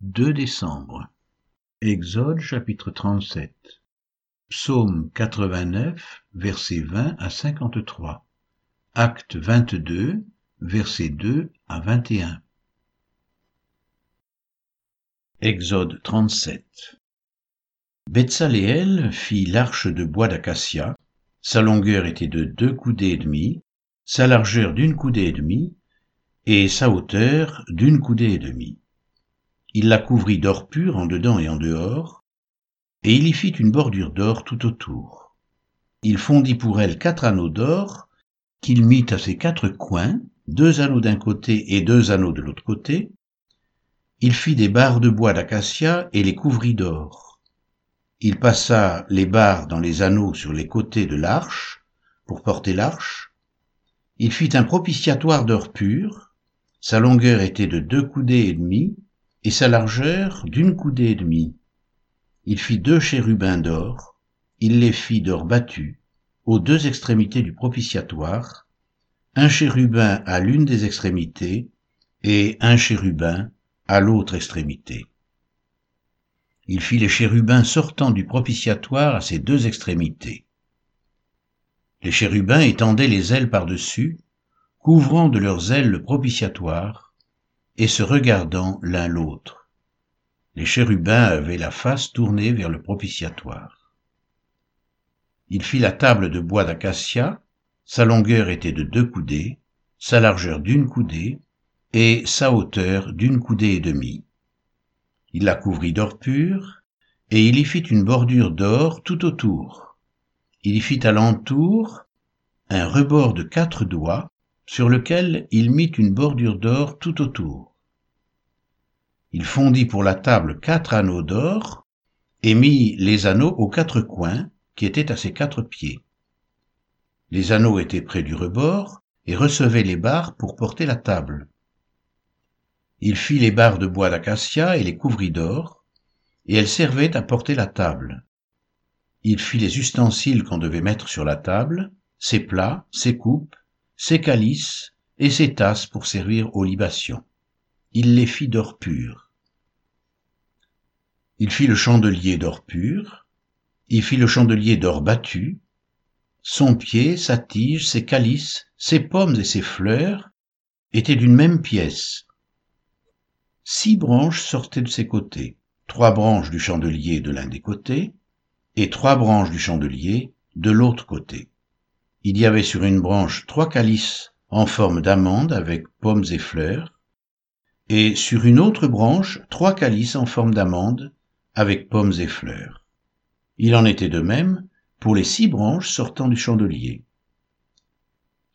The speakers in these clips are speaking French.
2 décembre. Exode chapitre 37. Psaume 89, versets 20 à 53. Acte 22, versets 2 à 21. Exode 37. Betsaléel fit l'arche de bois d'acacia. Sa longueur était de deux coudées et demie, sa largeur d'une coudée et demie, et sa hauteur d'une coudée et demie il la couvrit d'or pur en dedans et en dehors, et il y fit une bordure d'or tout autour. Il fondit pour elle quatre anneaux d'or, qu'il mit à ses quatre coins, deux anneaux d'un côté et deux anneaux de l'autre côté. Il fit des barres de bois d'acacia et les couvrit d'or. Il passa les barres dans les anneaux sur les côtés de l'arche, pour porter l'arche. Il fit un propitiatoire d'or pur, sa longueur était de deux coudées et demie, et sa largeur d'une coudée et demie. Il fit deux chérubins d'or, il les fit d'or battu, aux deux extrémités du propitiatoire, un chérubin à l'une des extrémités et un chérubin à l'autre extrémité. Il fit les chérubins sortant du propitiatoire à ses deux extrémités. Les chérubins étendaient les ailes par-dessus, couvrant de leurs ailes le propitiatoire, et se regardant l'un l'autre. Les chérubins avaient la face tournée vers le propitiatoire. Il fit la table de bois d'acacia, sa longueur était de deux coudées, sa largeur d'une coudée, et sa hauteur d'une coudée et demie. Il la couvrit d'or pur, et il y fit une bordure d'or tout autour. Il y fit alentour un rebord de quatre doigts, sur lequel il mit une bordure d'or tout autour. Il fondit pour la table quatre anneaux d'or, et mit les anneaux aux quatre coins, qui étaient à ses quatre pieds. Les anneaux étaient près du rebord, et recevaient les barres pour porter la table. Il fit les barres de bois d'acacia et les couvrit d'or, et elles servaient à porter la table. Il fit les ustensiles qu'on devait mettre sur la table, ses plats, ses coupes, ses calices et ses tasses pour servir aux libations il les fit d'or pur. Il fit le chandelier d'or pur, il fit le chandelier d'or battu, son pied, sa tige, ses calices, ses pommes et ses fleurs étaient d'une même pièce. Six branches sortaient de ses côtés, trois branches du chandelier de l'un des côtés, et trois branches du chandelier de l'autre côté. Il y avait sur une branche trois calices en forme d'amande avec pommes et fleurs, et sur une autre branche trois calices en forme d'amande avec pommes et fleurs. Il en était de même pour les six branches sortant du chandelier.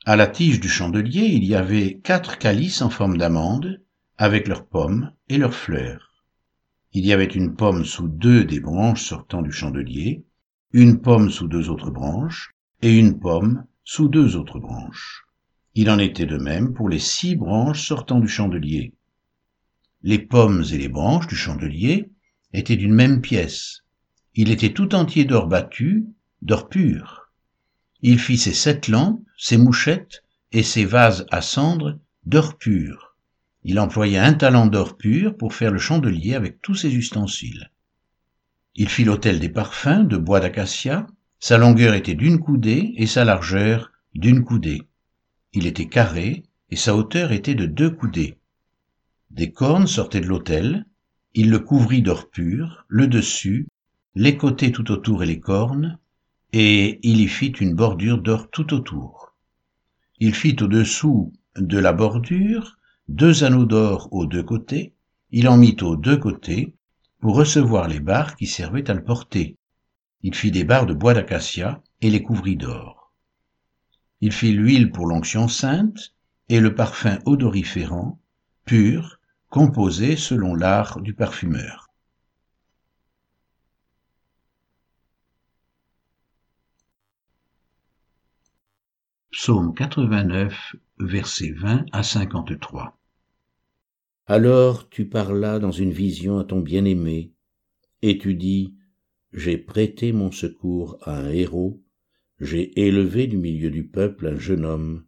À la tige du chandelier, il y avait quatre calices en forme d'amande avec leurs pommes et leurs fleurs. Il y avait une pomme sous deux des branches sortant du chandelier, une pomme sous deux autres branches et une pomme sous deux autres branches. Il en était de même pour les six branches sortant du chandelier. Les pommes et les branches du chandelier étaient d'une même pièce. Il était tout entier d'or battu, d'or pur. Il fit ses sept lampes, ses mouchettes et ses vases à cendre d'or pur. Il employa un talent d'or pur pour faire le chandelier avec tous ses ustensiles. Il fit l'autel des parfums de bois d'acacia. Sa longueur était d'une coudée et sa largeur d'une coudée. Il était carré et sa hauteur était de deux coudées. Des cornes sortaient de l'autel, il le couvrit d'or pur, le dessus, les côtés tout autour et les cornes, et il y fit une bordure d'or tout autour. Il fit au-dessous de la bordure deux anneaux d'or aux deux côtés, il en mit aux deux côtés pour recevoir les barres qui servaient à le porter. Il fit des barres de bois d'acacia et les couvrit d'or. Il fit l'huile pour l'onction sainte et le parfum odoriférant, pur, composé selon l'art du parfumeur. Psaume 89, versets 20 à 53. Alors tu parlas dans une vision à ton bien-aimé, et tu dis, J'ai prêté mon secours à un héros, j'ai élevé du milieu du peuple un jeune homme,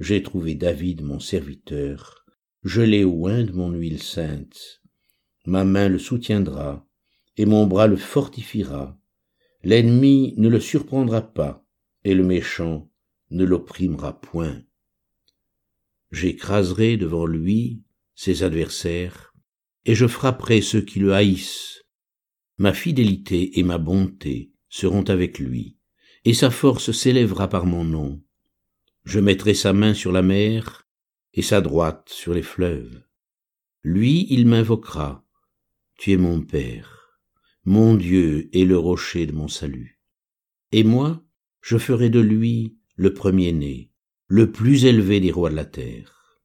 j'ai trouvé David mon serviteur, je l'ai oint de mon huile sainte. ma main le soutiendra, et mon bras le fortifiera. L'ennemi ne le surprendra pas, et le méchant ne l'opprimera point. J'écraserai devant lui ses adversaires, et je frapperai ceux qui le haïssent. Ma fidélité et ma bonté seront avec lui, et sa force s'élèvera par mon nom. Je mettrai sa main sur la mer, et sa droite sur les fleuves. Lui, il m'invoquera. Tu es mon Père, mon Dieu et le rocher de mon salut. Et moi, je ferai de lui le premier-né, le plus élevé des rois de la terre.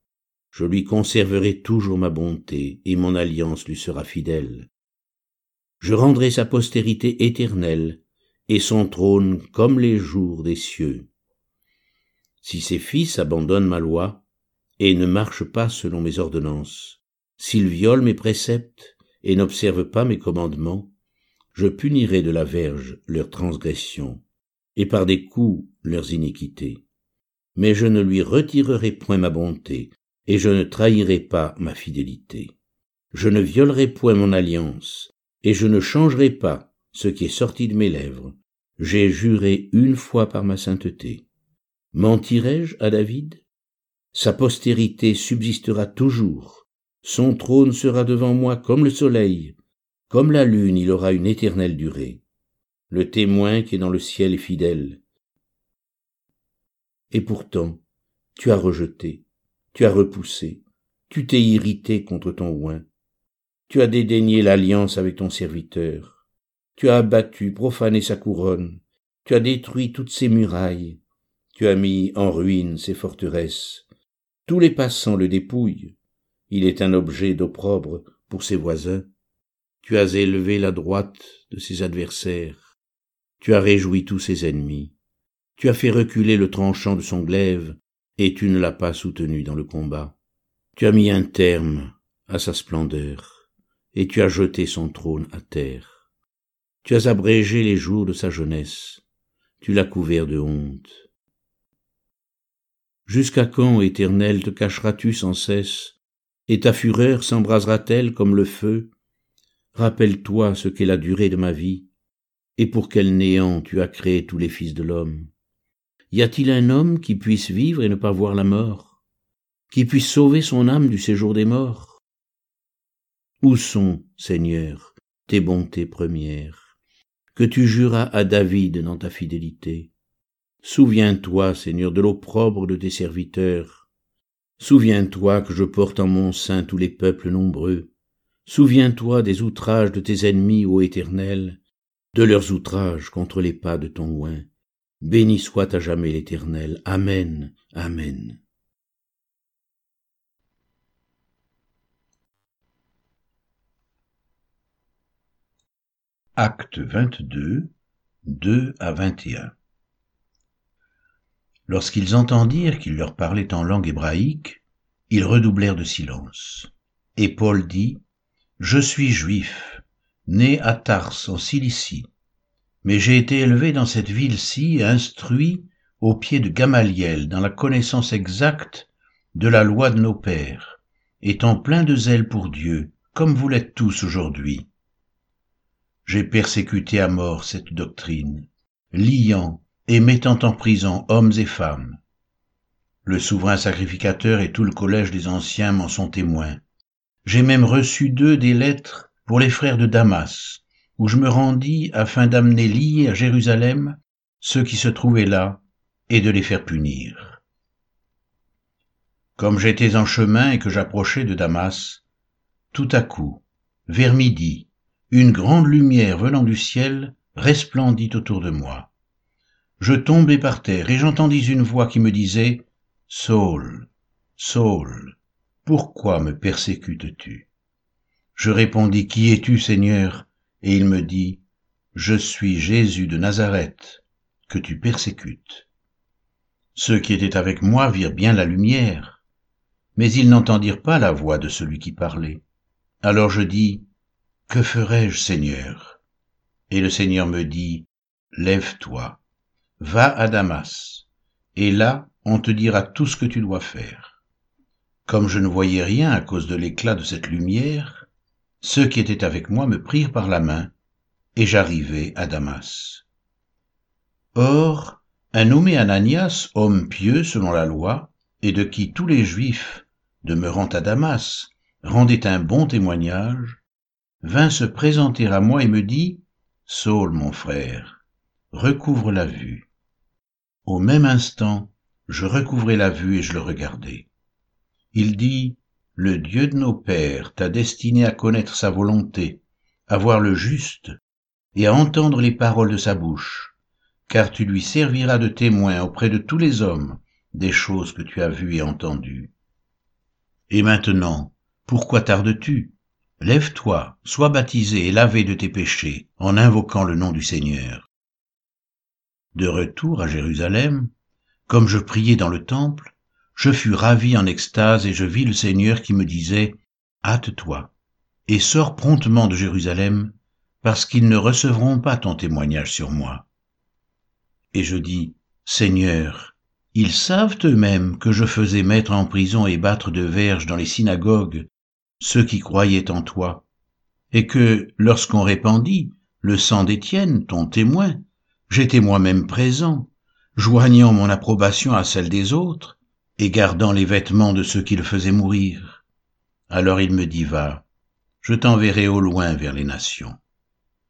Je lui conserverai toujours ma bonté, et mon alliance lui sera fidèle. Je rendrai sa postérité éternelle, et son trône comme les jours des cieux. Si ses fils abandonnent ma loi, et ne marchent pas selon mes ordonnances, s'ils violent mes préceptes, et n'observent pas mes commandements, je punirai de la verge leurs transgressions, et par des coups leurs iniquités mais je ne lui retirerai point ma bonté, et je ne trahirai pas ma fidélité. Je ne violerai point mon alliance, et je ne changerai pas ce qui est sorti de mes lèvres. J'ai juré une fois par ma sainteté. Mentirai-je à David? Sa postérité subsistera toujours. Son trône sera devant moi comme le soleil. Comme la lune, il aura une éternelle durée. Le témoin qui est dans le ciel est fidèle. Et pourtant, tu as rejeté, tu as repoussé, tu t'es irrité contre ton oin, tu as dédaigné l'alliance avec ton serviteur, tu as abattu, profané sa couronne, tu as détruit toutes ses murailles, tu as mis en ruine ses forteresses, tous les passants le dépouillent, il est un objet d'opprobre pour ses voisins, tu as élevé la droite de ses adversaires, tu as réjoui tous ses ennemis, tu as fait reculer le tranchant de son glaive, et tu ne l'as pas soutenu dans le combat. Tu as mis un terme à sa splendeur, et tu as jeté son trône à terre. Tu as abrégé les jours de sa jeunesse, tu l'as couvert de honte. Jusqu'à quand, éternel, te cacheras-tu sans cesse, et ta fureur s'embrasera-t-elle comme le feu? Rappelle-toi ce qu'est la durée de ma vie, et pour quel néant tu as créé tous les fils de l'homme. Y a-t-il un homme qui puisse vivre et ne pas voir la mort, qui puisse sauver son âme du séjour des morts? Où sont, Seigneur, tes bontés premières, que tu juras à David dans ta fidélité? Souviens-toi, Seigneur, de l'opprobre de tes serviteurs. Souviens-toi que je porte en mon sein tous les peuples nombreux. Souviens-toi des outrages de tes ennemis, ô Éternel, de leurs outrages contre les pas de ton oin. Béni soit à jamais l'Éternel. Amen. Amen. Acte 22, 2 à 21 Lorsqu'ils entendirent qu'il leur parlait en langue hébraïque, ils redoublèrent de silence. Et Paul dit, Je suis juif, né à Tars en Cilicie mais j'ai été élevé dans cette ville-ci, instruit au pied de Gamaliel, dans la connaissance exacte de la loi de nos pères, étant plein de zèle pour Dieu, comme vous l'êtes tous aujourd'hui. J'ai persécuté à mort cette doctrine, liant et mettant en prison hommes et femmes. Le souverain sacrificateur et tout le collège des anciens m'en sont témoins. J'ai même reçu d'eux des lettres pour les frères de Damas, où je me rendis afin d'amener liés à Jérusalem ceux qui se trouvaient là et de les faire punir. Comme j'étais en chemin et que j'approchais de Damas, tout à coup, vers midi, une grande lumière venant du ciel resplendit autour de moi. Je tombai par terre et j'entendis une voix qui me disait Saul, Saul, pourquoi me persécutes-tu? Je répondis Qui es-tu, Seigneur? Et il me dit, Je suis Jésus de Nazareth, que tu persécutes. Ceux qui étaient avec moi virent bien la lumière, mais ils n'entendirent pas la voix de celui qui parlait. Alors je dis, Que ferai-je, Seigneur? Et le Seigneur me dit, Lève-toi, va à Damas, et là on te dira tout ce que tu dois faire. Comme je ne voyais rien à cause de l'éclat de cette lumière, ceux qui étaient avec moi me prirent par la main, et j'arrivai à Damas. Or, un nommé Ananias, homme pieux selon la loi, et de qui tous les Juifs, demeurant à Damas, rendaient un bon témoignage, vint se présenter à moi et me dit, Saul, mon frère, recouvre la vue. Au même instant, je recouvrai la vue et je le regardai. Il dit, Le Dieu de nos pères t'a destiné à connaître sa volonté, à voir le juste et à entendre les paroles de sa bouche, car tu lui serviras de témoin auprès de tous les hommes des choses que tu as vues et entendues. Et maintenant, pourquoi tardes-tu? Lève-toi, sois baptisé et lavé de tes péchés en invoquant le nom du Seigneur. De retour à Jérusalem, comme je priais dans le temple, je fus ravi en extase et je vis le Seigneur qui me disait, Hâte-toi et sors promptement de Jérusalem, parce qu'ils ne recevront pas ton témoignage sur moi. Et je dis, Seigneur, ils savent eux-mêmes que je faisais mettre en prison et battre de verges dans les synagogues ceux qui croyaient en toi, et que, lorsqu'on répandit le sang d'Étienne, ton témoin, j'étais moi-même présent, joignant mon approbation à celle des autres, et gardant les vêtements de ceux qui le faisaient mourir. Alors il me dit, va, je t'enverrai au loin vers les nations.